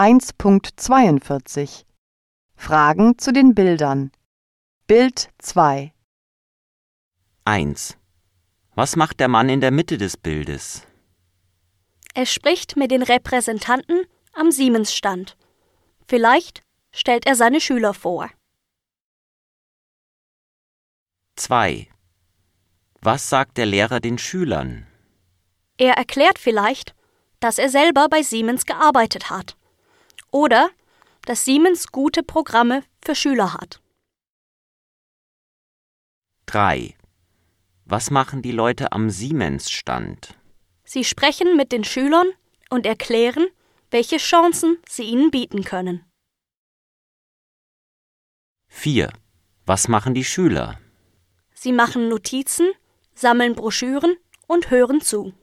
1.42 Fragen zu den Bildern Bild 2 1. Was macht der Mann in der Mitte des Bildes? Er spricht mit den Repräsentanten am Siemensstand. Vielleicht stellt er seine Schüler vor. 2. Was sagt der Lehrer den Schülern? Er erklärt vielleicht, dass er selber bei Siemens gearbeitet hat. Oder dass Siemens gute Programme für Schüler hat. 3. Was machen die Leute am Siemens-Stand? Sie sprechen mit den Schülern und erklären, welche Chancen sie ihnen bieten können. 4. Was machen die Schüler? Sie machen Notizen, sammeln Broschüren und hören zu.